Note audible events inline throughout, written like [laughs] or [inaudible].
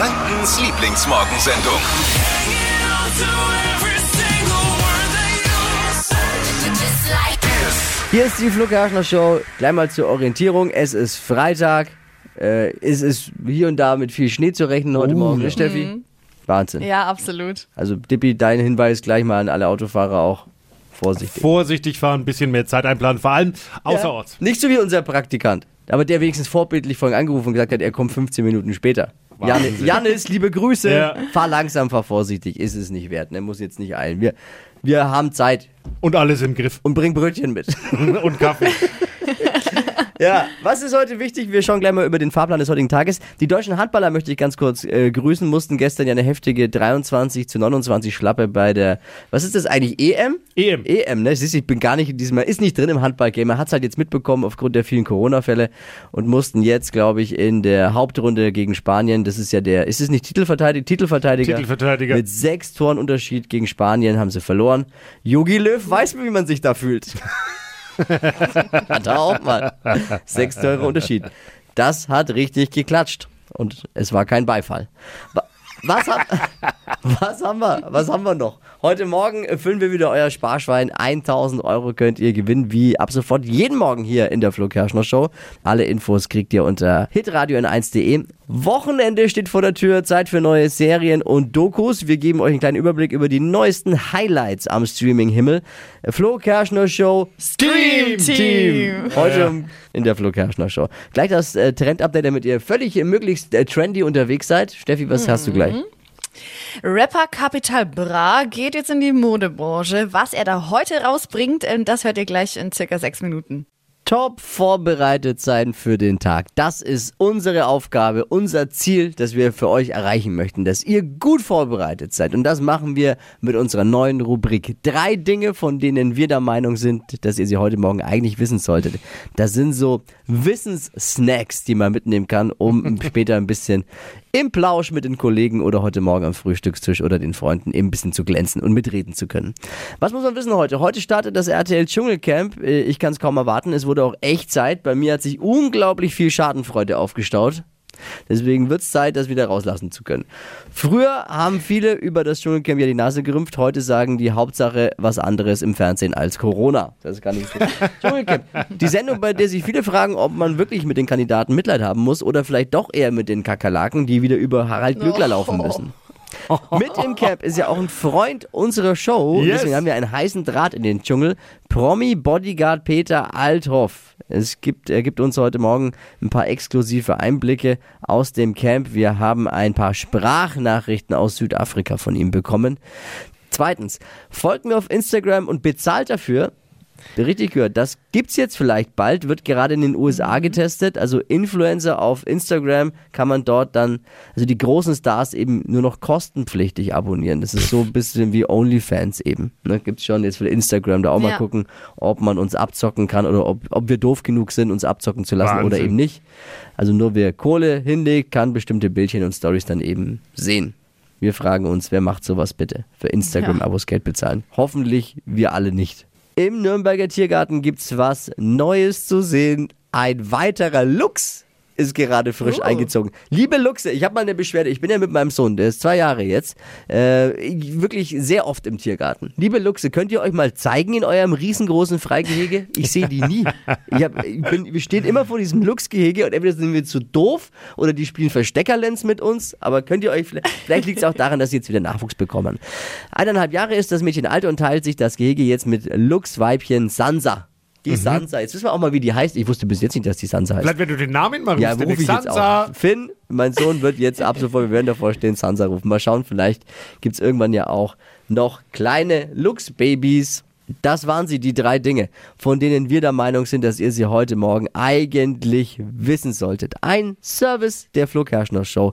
Frankens Lieblingsmorgensendung. Hier ist die Flo Kerschner Show. Gleich mal zur Orientierung. Es ist Freitag. Äh, es ist hier und da mit viel Schnee zu rechnen heute Morgen, ne, Steffi? Wahnsinn. Ja, absolut. Also, Dippi, dein Hinweis gleich mal an alle Autofahrer auch. Vorsichtig. Vorsichtig fahren, ein bisschen mehr Zeit einplanen, vor allem außerorts. Nicht so wie unser Praktikant. Aber der wenigstens vorbildlich vorhin angerufen und gesagt hat, er kommt 15 Minuten später. Wahnsinn. Janis, liebe Grüße. Ja. Fahr langsam, fahr vorsichtig. Ist es nicht wert. Ne? Muss jetzt nicht eilen. Wir, wir haben Zeit. Und alles im Griff. Und bring Brötchen mit. [laughs] Und Kaffee. [laughs] Ja, was ist heute wichtig? Wir schauen gleich mal über den Fahrplan des heutigen Tages. Die deutschen Handballer möchte ich ganz kurz äh, grüßen, mussten gestern ja eine heftige 23 zu 29 Schlappe bei der, was ist das eigentlich, EM? EM. EM, ne? Siehst du, ich bin gar nicht in diesem, ist nicht drin im Handballgame. Man hat es halt jetzt mitbekommen aufgrund der vielen Corona-Fälle und mussten jetzt, glaube ich, in der Hauptrunde gegen Spanien, das ist ja der, ist es nicht Titelverteidiger? Titelverteidiger. Titelverteidiger. Mit sechs Toren Unterschied gegen Spanien haben sie verloren. Jogi Löw weiß, wie man sich da fühlt. [laughs] [laughs] hat er auch mal. Sechs Tore Unterschied. Das hat richtig geklatscht. Und es war kein Beifall. Wa- Was, hab, [laughs] was haben wir? Was haben wir noch? Heute Morgen füllen wir wieder euer Sparschwein. 1000 Euro könnt ihr gewinnen, wie ab sofort jeden Morgen hier in der Flo Kerschner Show. Alle Infos kriegt ihr unter hitradio n1.de. Wochenende steht vor der Tür. Zeit für neue Serien und Dokus. Wir geben euch einen kleinen Überblick über die neuesten Highlights am Streaming-Himmel. Flo Kerschner Show Stream Team. Heute in der Flo Kerschner Show. Gleich das äh, Trend-Update, damit ihr völlig äh, möglichst äh, trendy unterwegs seid. Steffi, was hast du gleich? Rapper Capital Bra geht jetzt in die Modebranche. Was er da heute rausbringt, ähm, das hört ihr gleich in circa sechs Minuten. Top vorbereitet sein für den Tag. Das ist unsere Aufgabe, unser Ziel, das wir für euch erreichen möchten, dass ihr gut vorbereitet seid. Und das machen wir mit unserer neuen Rubrik. Drei Dinge, von denen wir der Meinung sind, dass ihr sie heute Morgen eigentlich wissen solltet. Das sind so Wissenssnacks, die man mitnehmen kann, um [laughs] später ein bisschen im Plausch mit den Kollegen oder heute Morgen am Frühstückstisch oder den Freunden eben ein bisschen zu glänzen und mitreden zu können. Was muss man wissen heute? Heute startet das RTL Dschungelcamp. Äh, Ich kann es kaum erwarten. Es wurde auch echt Zeit. Bei mir hat sich unglaublich viel Schadenfreude aufgestaut. Deswegen wird es Zeit, das wieder rauslassen zu können. Früher haben viele über das Dschungelcamp ja die Nase gerümpft. Heute sagen die Hauptsache was anderes im Fernsehen als Corona. Das kann ich so. [laughs] Dschungelcamp. Die Sendung, bei der sich viele fragen, ob man wirklich mit den Kandidaten Mitleid haben muss oder vielleicht doch eher mit den Kakerlaken, die wieder über Harald Glöckler laufen müssen. [laughs] Mit im Camp ist ja auch ein Freund unserer Show. Yes. Deswegen haben wir einen heißen Draht in den Dschungel. Promi Bodyguard Peter Althoff. Es gibt, er gibt uns heute Morgen ein paar exklusive Einblicke aus dem Camp. Wir haben ein paar Sprachnachrichten aus Südafrika von ihm bekommen. Zweitens, folgt mir auf Instagram und bezahlt dafür. Richtig gehört, das gibt's jetzt vielleicht bald, wird gerade in den USA getestet. Also Influencer auf Instagram kann man dort dann, also die großen Stars eben nur noch kostenpflichtig abonnieren. Das ist so ein bisschen wie OnlyFans eben. Ne, gibt's schon jetzt für Instagram da auch mal Ja. gucken, ob man uns abzocken kann oder ob, ob wir doof genug sind, uns abzocken zu lassen oder Wahnsinn. eben nicht. Also nur wer Kohle hinlegt, kann bestimmte Bildchen und Stories dann eben sehen. Wir fragen uns, wer macht sowas bitte? Für Instagram-Abos Geld bezahlen. Hoffentlich wir alle nicht. Im Nürnberger Tiergarten gibt's was Neues zu sehen. Ein weiterer Luchs ist gerade frisch Oh. eingezogen. Liebe Luchse, ich habe mal eine Beschwerde. Ich bin ja mit meinem Sohn, der ist zwei Jahre jetzt, äh, wirklich sehr oft im Tiergarten. Liebe Luchse, könnt ihr euch mal zeigen in eurem riesengroßen Freigehege? Ich sehe die nie. Ich hab, ich bin, wir stehen immer vor diesem Luchsgehege und entweder sind wir zu doof oder die spielen Versteckerlenz mit uns. Aber könnt ihr euch, vielleicht, vielleicht liegt es auch daran, dass sie jetzt wieder Nachwuchs bekommen. Eineinhalb Jahre ist das Mädchen alt und teilt sich das Gehege jetzt mit Luchsweibchen Sansa. Die Sansa. Jetzt wissen wir auch mal, wie die heißt. Ich wusste bis jetzt nicht, dass die Sansa heißt. Vielleicht, wenn du den Namen mal rufst, Ja, rufe ich jetzt Sansa. auch. Finn, mein Sohn wird jetzt ab sofort, wir werden davor stehen, Sansa rufen. Mal schauen, vielleicht gibt es irgendwann ja auch noch kleine Lux-Babys. Das waren sie, die drei Dinge, von denen wir der Meinung sind, dass ihr sie heute Morgen eigentlich wissen solltet. Ein Service der Flo Kerschner Show.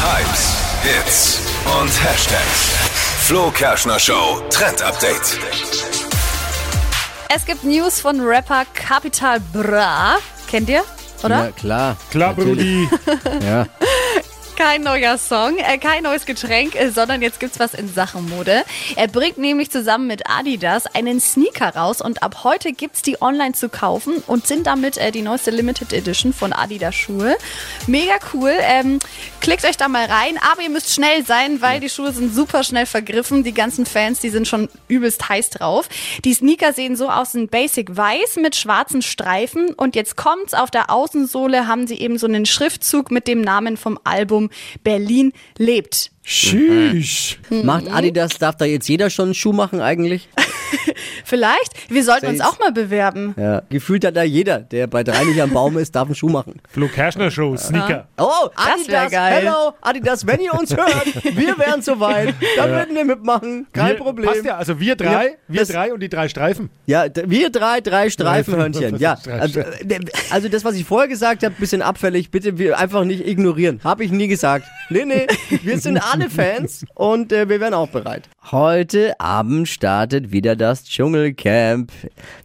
Hypes, Hits und Hashtags. Flo Kerschner Show Trend Update. Es gibt News von Rapper Capital Bra. Kennt ihr? Oder? Ja, klar. Klar. Brudi. [laughs] Ja. Kein neuer Song, äh, kein neues Getränk, äh, sondern jetzt gibt's was in Sachen Mode. Er bringt nämlich zusammen mit Adidas einen Sneaker raus und ab heute gibt's die online zu kaufen und sind damit äh, die neueste Limited Edition von Adidas Schuhe. Mega cool. Ähm, klickt euch da mal rein, aber ihr müsst schnell sein, weil die Schuhe sind super schnell vergriffen. Die ganzen Fans, die sind schon übelst heiß drauf. Die Sneaker sehen so aus, in Basic weiß mit schwarzen Streifen und jetzt kommt's auf der Außensohle haben sie eben so einen Schriftzug mit dem Namen vom Album Berlin lebt. Tschüss. Macht Adidas, darf da jetzt jeder schon einen Schuh machen eigentlich? [laughs] Vielleicht. Wir sollten uns auch mal bewerben. Ja. Gefühlt hat da jeder, der bei drei nicht am Baum ist, darf einen Schuh machen. Flo Kerschner Show, Sneaker. Oh, Das wär Adidas, geil. hello, Adidas, wenn ihr uns hört, wir wären soweit, [laughs] dann würden wir mitmachen, kein wir, Problem. Passt ja, also wir drei, Ja, wir das- drei und die drei Streifen. Ja, wir drei, drei Streifenhörnchen. Ja, Drei also, also das, was ich vorher gesagt habe, bisschen abfällig, bitte wir einfach nicht ignorieren. Habe ich nie gesagt. Nee, nee, wir sind alle [laughs] Fans und äh, wir wären auch bereit. Heute Abend startet wieder das Dschungelcamp.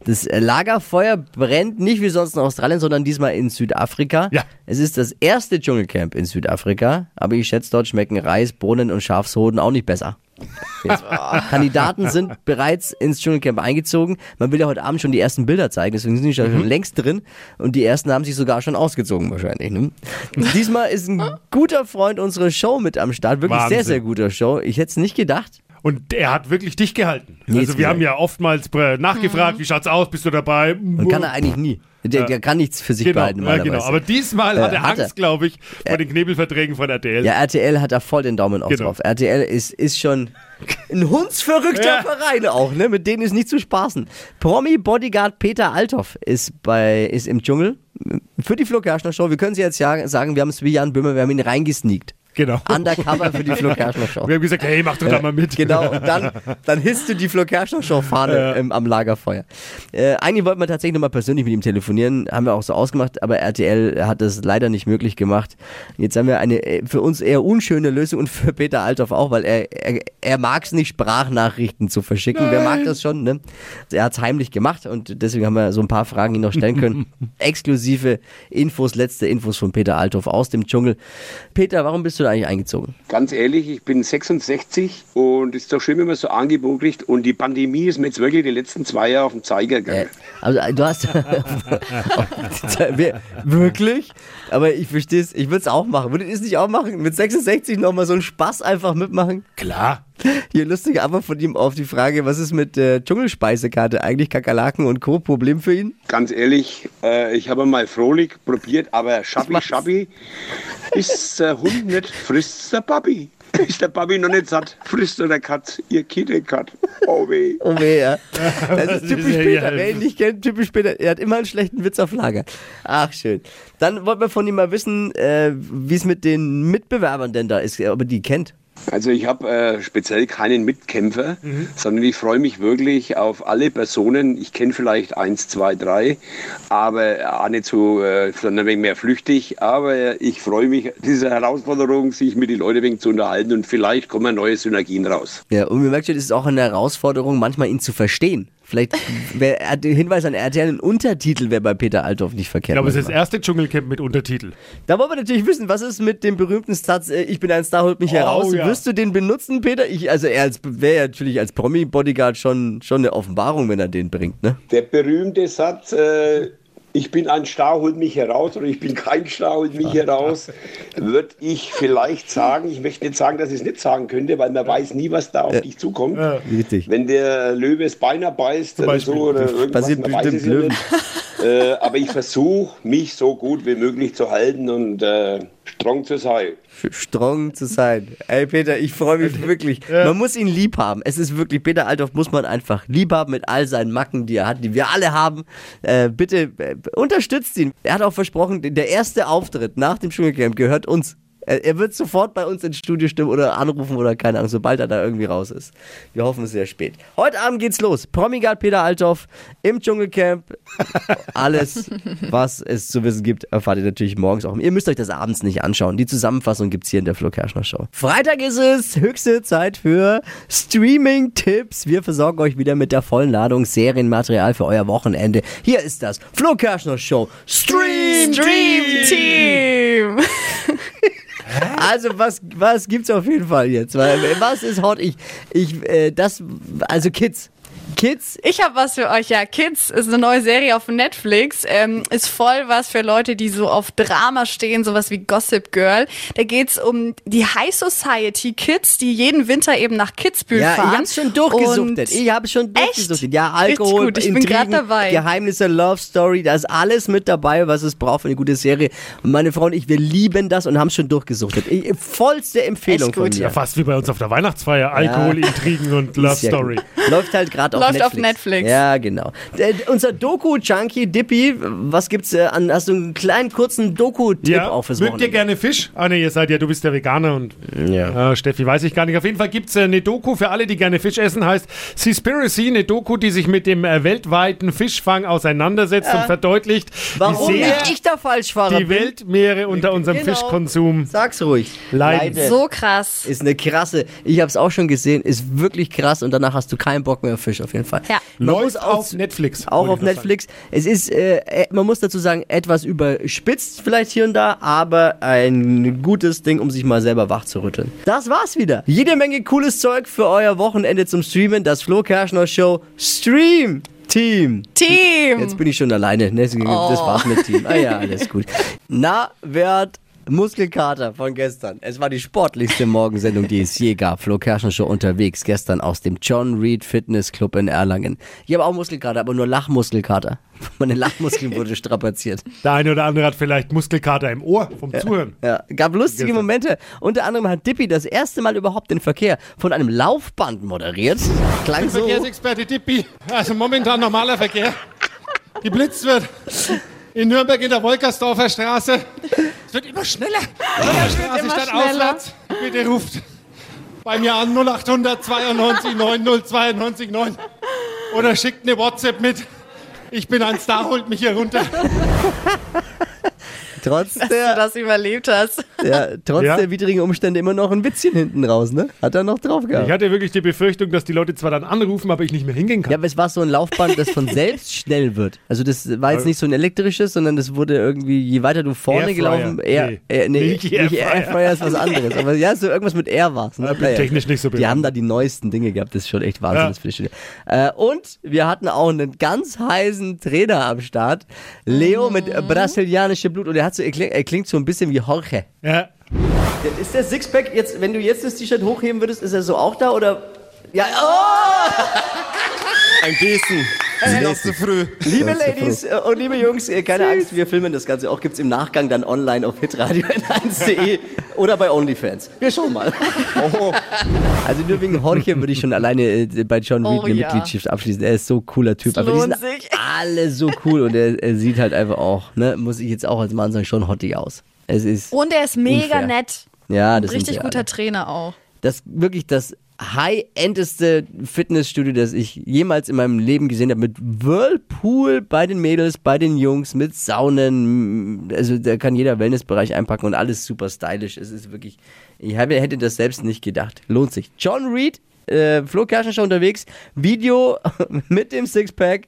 Das äh, Lagerfeuer brennt nicht wie sonst in Australien, sondern diesmal in Südafrika. Ja. Es ist das erste Dschungelcamp in Südafrika, aber ich schätze, dort schmecken Reis, Bohnen und Schafshoden auch nicht besser. Jetzt, [laughs] Kandidaten sind bereits ins Dschungelcamp eingezogen. Man will ja heute Abend schon die ersten Bilder zeigen, deswegen sind die Mhm. schon längst drin. Und die ersten haben sich sogar schon ausgezogen wahrscheinlich. Ne? Diesmal ist ein guter Freund unserer Show mit am Start. Wirklich sehr, Wahnsinn. sehr guter Show. Ich hätte es nicht gedacht. Und er hat wirklich dich gehalten. Nee, also wir haben ja oftmals äh, nachgefragt, wie schaut's aus, bist du dabei? Und kann er eigentlich nie. Der, der kann nichts für sich Genau, behalten ja, genau. Aber diesmal Äh, hat er hat. Angst, glaube ich, vor den Knebelverträgen von RTL. Ja, RTL hat da voll den Daumen auf Genau. drauf. RTL ist, ist schon ein hundsverrückter Ja. Verein auch, ne? Mit denen ist nicht zu spaßen. Promi-Bodyguard Peter Althoff ist, bei, ist im Dschungel für die Flo Kerschner Show. Wir können sie jetzt ja sagen, wir haben es wie Jan Böhmer, wir haben ihn reingesneakt. Genau. Undercover für die Flo Kerschner Show. [laughs] Wir haben gesagt, hey, mach doch da mal mit. Genau, und dann, dann hisst du die Flo Kerschner Show Fahne ähm, am Lagerfeuer. Äh, eigentlich wollten wir tatsächlich nochmal persönlich mit ihm telefonieren, haben wir auch so ausgemacht, aber RTL hat das leider nicht möglich gemacht. Jetzt haben wir eine äh, für uns eher unschöne Lösung und für Peter Althoff auch, weil er, er, er mag es nicht, Sprachnachrichten zu verschicken. Wer mag das schon, ne? Er hat es heimlich gemacht und deswegen haben wir so ein paar Fragen ihn noch stellen können. [laughs] Exklusive Infos, letzte Infos von Peter Althoff aus dem Dschungel. Peter, warum bist du da eigentlich eingezogen? Ganz ehrlich, ich bin 66 und es ist doch schön, wenn man so Angebot kriegt. Und die Pandemie ist mir jetzt wirklich die letzten zwei Jahre auf den Zeiger Äh, gegangen. also äh, du hast [laughs] [laughs] wirklich? Aber ich verstehe es, ich würde es auch machen. Würdet ihr es nicht auch machen? Mit 66 nochmal so einen Spaß einfach mitmachen? Klar. Hier lustige Antwort von ihm auf die Frage, was ist mit äh, Dschungelspeisekarte eigentlich? Kakerlaken und Co. Problem für ihn? Ganz ehrlich, äh, ich habe mal Frohlich probiert, aber Schappi Schappi ist der Hund nicht, frisst der Papi. Ist der Papi noch nicht satt, frisst er der Katz, ihr Kittekat. Oh weh. Oh weh, ja. [laughs] Das ist typisch Peter. Wer ihn nicht kennt, typisch Peter. Er hat immer einen schlechten Witz auf Lager. Ach, schön. Dann wollten wir von ihm mal wissen, äh, wie es mit den Mitbewerbern denn da ist, ob er die kennt. Also ich habe äh, speziell keinen Mitkämpfer, sondern ich freue mich wirklich auf alle Personen. Ich kenne vielleicht eins, zwei, drei, aber auch nicht so, äh, sondern ein wenig mehr flüchtig. Aber ich freue mich, diese Herausforderung, sich mit den Leuten ein wenig zu unterhalten und vielleicht kommen neue Synergien raus. Ja, und mir merkt schon, es ist auch eine Herausforderung, manchmal ihn zu verstehen. Vielleicht wäre der Hinweis an RTL, ein Untertitel wäre bei Peter Althoff nicht Ich verkehrt. glaube, es ist das erste Dschungelcamp mit Untertitel. da wollen wir natürlich wissen, was ist mit dem berühmten Satz, äh, ich bin ein Star, holt mich Oh, heraus. ja. Wirst du den benutzen, Peter? Ich, also er als- wäre ja natürlich als Promi-Bodyguard schon, schon eine Offenbarung, wenn er den bringt, ne? Der berühmte Satz, äh, ich bin ein Star, holt mich heraus oder ich bin kein Star, holt mich heraus, würde ich vielleicht sagen. Ich möchte nicht sagen, dass ich es nicht sagen könnte, weil man weiß nie, was da auf dich zukommt. Richtig. Wenn der Löwe das Bein abbeißt oder Beispiel. so oder irgendwas, Passiert man weiß bestimmt es ja Löwen. Äh, aber ich versuche, mich so gut wie möglich zu halten und äh, strong zu sein. Strong zu sein. Ey, Peter, ich freue mich [laughs] wirklich. Man muss ihn lieb haben. Es ist wirklich, Peter Althoff muss man einfach lieb haben mit all seinen Macken, die er hat, die wir alle haben. Äh, bitte äh, unterstützt ihn. Er hat auch versprochen, der erste Auftritt nach dem Dschungelcamp gehört uns. Er er wird sofort bei uns ins Studio stimmen oder anrufen oder keine Ahnung, sobald er da irgendwie raus ist. Wir hoffen es sehr spät. Heute Abend geht's los. Promigard Peter Althoff im Dschungelcamp. Alles, was es zu wissen gibt, erfahrt ihr natürlich morgens auch. Ihr müsst euch das abends nicht anschauen. Die Zusammenfassung gibt's hier in der Flo Kerschner Show. Freitag ist es höchste Zeit für Streaming-Tipps. Wir versorgen euch wieder mit der vollen Ladung Serienmaterial für euer Wochenende. Hier ist das Flo Kerschner Show Stream Stream Team! [laughs] Also was, was gibt's auf jeden Fall jetzt? Was ist hot? Ich, ich, äh, das, also Kids. Kids, Ich habe was für euch. Ja, Kids ist eine neue Serie auf Netflix. Ähm, ist voll was für Leute, die so auf Drama stehen, sowas wie Gossip Girl. Da geht's um die High Society Kids, die jeden Winter eben nach Kitzbühel ja, fahren. ich hab's schon durchgesuchtet. Und Ich habe schon Echt? durchgesuchtet. Ja, Richtig Alkohol, gut, ich bin Intrigen, grad dabei. Geheimnisse, Love Story, da ist alles mit dabei, was es braucht für eine gute Serie. Und meine Frau und ich, wir lieben das und haben schon durchgesuchtet. Ich, vollste Empfehlung Echt von mir. Ja, fast wie bei uns auf der Weihnachtsfeier. Alkohol, Intrigen und Love ja Story. gut. Läuft halt gerade auf [laughs] Läuft Netflix. auf Netflix. Ja, genau. Äh, unser Doku-Junkie Dippy, was gibt's äh, an, hast du einen kleinen kurzen Doku-Tipp Ja, auch fürs mögt ihr gerne Fisch? Ah ne, ihr seid ja, du bist ja Veganer und Ja. äh, Steffi weiß ich gar nicht. Auf jeden Fall gibt's äh, eine Doku für alle, die gerne Fisch essen, heißt Seaspiracy, eine Doku, die sich mit dem äh, weltweiten Fischfang auseinandersetzt und verdeutlicht, Warum wie sehr ich der Falschfahrer die bin? Weltmeere unter unserem Genau. Fischkonsum Sag's ruhig. Leiden. Leide. so krass. Ist eine krasse, ich hab's auch schon gesehen, ist wirklich krass und danach hast du keinen Bock mehr auf Fisch auf jeden Fall. Ja. Läuft auch, auf Netflix. auch auf Netflix. Es ist, äh, äh, man muss dazu sagen, etwas überspitzt vielleicht hier und da, aber ein gutes Ding, um sich mal selber wach zu rütteln. Das war's wieder. Jede Menge cooles Zeug für euer Wochenende zum Streamen. Das Flo Kerschner Show Stream Team. Team. Jetzt bin ich schon alleine. Ne? Das war's mit Team. Ah ja, alles gut. [laughs] Na, wer hat Muskelkater von gestern? Es war die sportlichste Morgensendung, die es je gab. Flo Kerschner Show unterwegs gestern aus dem John Reed Fitness Club in Erlangen. Ich habe auch Muskelkater, aber nur Lachmuskelkater. [laughs] Meine Lachmuskeln [laughs] wurde strapaziert. Der eine oder andere hat vielleicht Muskelkater im Ohr vom Zuhören. Ja, gab lustige Gestern. Momente. Unter anderem hat Dippy das erste Mal überhaupt den Verkehr von einem Laufband moderiert. Klang so. Verkehrsexperte Dippi. Also momentan normaler Verkehr. Geblitzt wird. In Nürnberg in der Wolkersdorfer Straße. Es wird immer schneller. Straße immer statt schneller. aufwärts. Bitte ruft bei mir an 0800 92 90 92 9. Oder schickt eine WhatsApp mit. Ich bin ein Star, holt mich hier runter. [laughs] Trotz dass du der, das überlebt hast. [laughs] ja, trotz Ja. der widrigen Umstände immer noch ein Witzchen hinten raus, ne? Hat er noch drauf gehabt. Ich hatte wirklich die Befürchtung, dass die Leute zwar dann anrufen, aber ich nicht mehr hingehen kann. Ja, aber es war so ein Laufband, das von [laughs] selbst schnell wird. Also das war jetzt nicht so ein elektrisches, sondern das wurde irgendwie, je weiter du vorne Airfryer. gelaufen, Air, Nee. äh, nee, Nicht nicht Airfryer. Airfryer ist was anderes. Aber ja, so irgendwas mit Air war es. Ne? Ja, technisch nicht so Die haben da die neuesten Dinge gehabt, das ist schon echt Wahnsinn. Ja. Äh, und wir hatten auch einen ganz heißen Trainer am Start, Leo mit äh, brasilianischem Blut und er, hat so, er, klingt, er klingt so ein bisschen wie Jorge. Ja. Ist der Sixpack jetzt, wenn du jetzt das T-Shirt hochheben würdest, ist er so auch da oder? Ja, oh! Ein bisschen. Äh, Noch zu früh. Liebe Ladies äh, und liebe Jungs, äh, keine Angst, wir filmen das Ganze auch. Gibt's im Nachgang dann online auf hitradio n1.de oder bei OnlyFans. Wir schauen mal. Also nur wegen Jorge würde ich schon alleine äh, bei John Reed Oh eine ja. Mitgliedschaft abschließen. Er ist so ein cooler Typ. Es Aber die sind sich. alle so cool und er, er sieht halt einfach auch, ne, muss ich jetzt auch als Mann sagen, schon hottig aus. Es ist, Und er ist mega Unfair. nett. ja, das sind richtig guter alle. Trainer auch. das wirklich das high-endeste Fitnessstudio, das ich jemals in meinem Leben gesehen habe, mit Whirlpool bei den Mädels, bei den Jungs, mit Saunen, also da kann jeder Wellnessbereich einpacken und alles super stylisch. Es ist wirklich, ich hätte das selbst nicht gedacht. Lohnt sich. John Reed, äh, Flo Kerschner schon unterwegs, Video [laughs] mit dem Sixpack,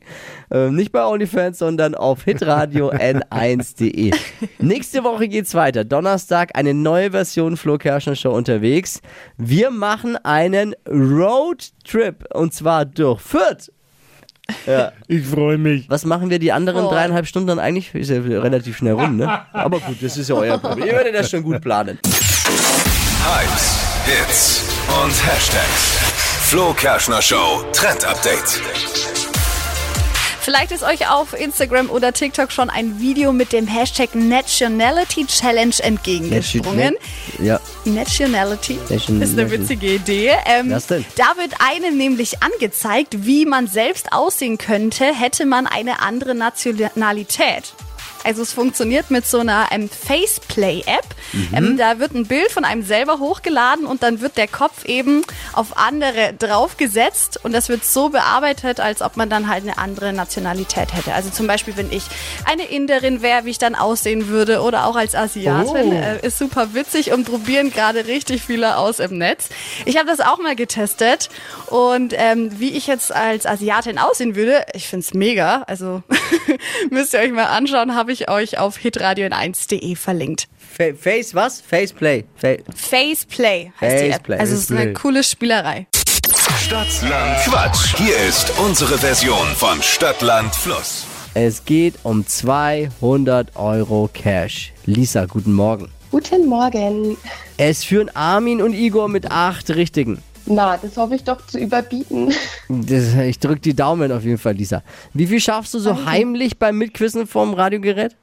äh, nicht bei OnlyFans, sondern auf hitradio [laughs] n1.de. Nächste Woche geht's weiter. Donnerstag eine neue Version Flo Kerschner Show unterwegs. Wir machen einen Roadtrip und zwar durch Fürth. Ja. Ich freue mich. Was machen wir die anderen Oh. dreieinhalb Stunden dann eigentlich? Ist ja relativ schnell rum, ne? Aber gut, das ist ja euer Problem. Ihr werdet das schon gut planen. Hypes, Hits und Hashtags. Flo Kerschner Show Trend Update. Vielleicht ist euch auf Instagram oder TikTok schon ein Video mit dem Hashtag Nationality Challenge entgegengesprungen. Ja. Nationality Nation- ist eine witzige Idee. Ähm, Was denn? Da wird einem nämlich angezeigt, wie man selbst aussehen könnte, hätte man eine andere Nationalität. Also es funktioniert mit so einer ähm, Faceplay-App. Mhm. Ähm, da wird ein Bild von einem selber hochgeladen und dann wird der Kopf eben auf andere draufgesetzt und das wird so bearbeitet, als ob man dann halt eine andere Nationalität hätte. Also zum Beispiel, wenn ich eine Inderin wäre, wie ich dann aussehen würde oder auch als Asiatin. Oh. Äh, ist super witzig und probieren gerade richtig viele aus im Netz. Ich habe das auch mal getestet und ähm, wie ich jetzt als Asiatin aussehen würde, ich find's mega. Also [laughs] müsst ihr euch mal anschauen, habe ich euch auf hitradio1.de verlinkt. Fa- Face Face was? Faceplay. Fa Faceplay heißt die App. Faceplay. Also es ist eine Faceplay. coole Spielerei. Stadtland Quatsch. Hier ist unsere Version von Stadtland Fluss. es geht um 200 Euro Cash. Lisa, guten Morgen. Guten Morgen. Es führen Armin und Igor mit acht Richtigen. Na, das hoffe ich doch zu überbieten. [laughs] Das, ich drück die Daumen auf jeden Fall, Lisa. Wie viel schaffst du so heimlich beim Mitquissen vom Radiogerät?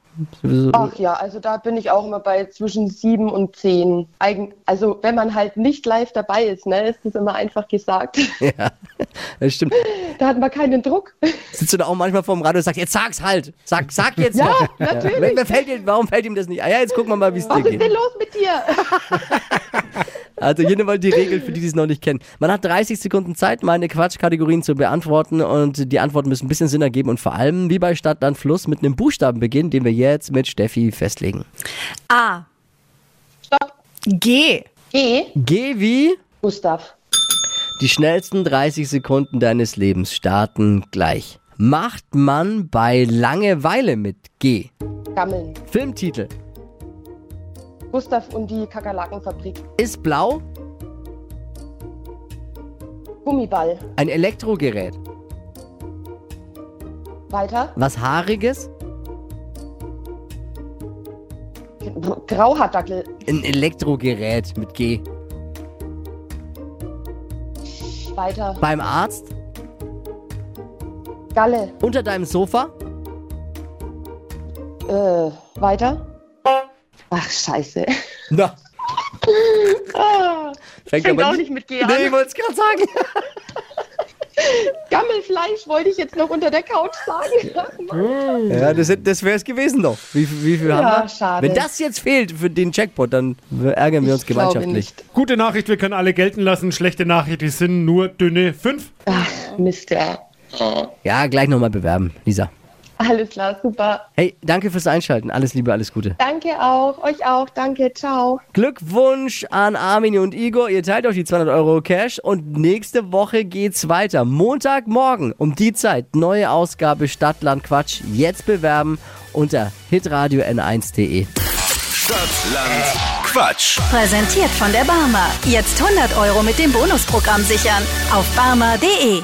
Ach ja, also da bin ich auch immer bei zwischen sieben und zehn. Eigen, also wenn man halt nicht live dabei ist, ne, ist das immer einfach gesagt. [laughs] Ja, das stimmt. [laughs] Da hat man keinen Druck. Sitzt du da auch manchmal vorm Radio und sagst, jetzt sag's halt. Sag, sag jetzt Ja, noch. natürlich. Wer fällt warum fällt ihm das nicht? Ah ja, jetzt gucken wir mal, wie es dir Was ist geht. denn los mit dir? Also hier nochmal die Regel für die, die es noch nicht kennen. Man hat 30 Sekunden Zeit, meine Quatschkategorien zu beantworten und die Antworten müssen ein bisschen Sinn ergeben und vor allem, wie bei Stadt, Land, Fluss, mit einem Buchstaben beginnen, den wir jetzt mit Steffi festlegen. A. Stopp. G. Geh, G wie Gustav. die schnellsten 30 Sekunden deines Lebens starten gleich. Macht man bei Langeweile mit G. Gammeln. Filmtitel. Gustav und die Kakerlakenfabrik. Ist blau Gummiball. ein Elektrogerät. Weiter. Was Haariges? Grauhaardackel. Ein Elektrogerät mit G. Weiter. Beim Arzt? Galle. Unter deinem Sofa? Äh, weiter. Ach, scheiße. Na, [laughs] Ah, fängt, fängt aber auch nicht mit G an. Nee, ich wollte es gerade sagen. [laughs] Gammelfleisch wollte ich jetzt noch unter der Couch sagen. [laughs] Ja, das, das wäre es gewesen noch. Wie, viel- wie viel Ja, haben wir? schade. Wenn das jetzt fehlt für den Jackpot, dann ärgern wir uns Ich gemeinschaftlich. nicht. Gute Nachricht, wir können alle gelten lassen. Schlechte Nachricht, die sind nur dünne 5. Ach, Mist, ja. Ja, gleich nochmal bewerben, Lisa. Alles klar, super. Hey, danke fürs Einschalten. Alles Liebe, alles Gute. Danke auch, euch auch. Danke, ciao. Glückwunsch an Armin und Igor. Ihr teilt euch die 200 Euro Cash und nächste Woche geht's weiter. Montagmorgen um die Zeit. Neue Ausgabe Stadtland Quatsch. Jetzt bewerben unter hitradio n1.de. Stadtland Quatsch. Präsentiert von der Barmer. Jetzt 100 Euro mit dem Bonusprogramm sichern. Auf barmer.de.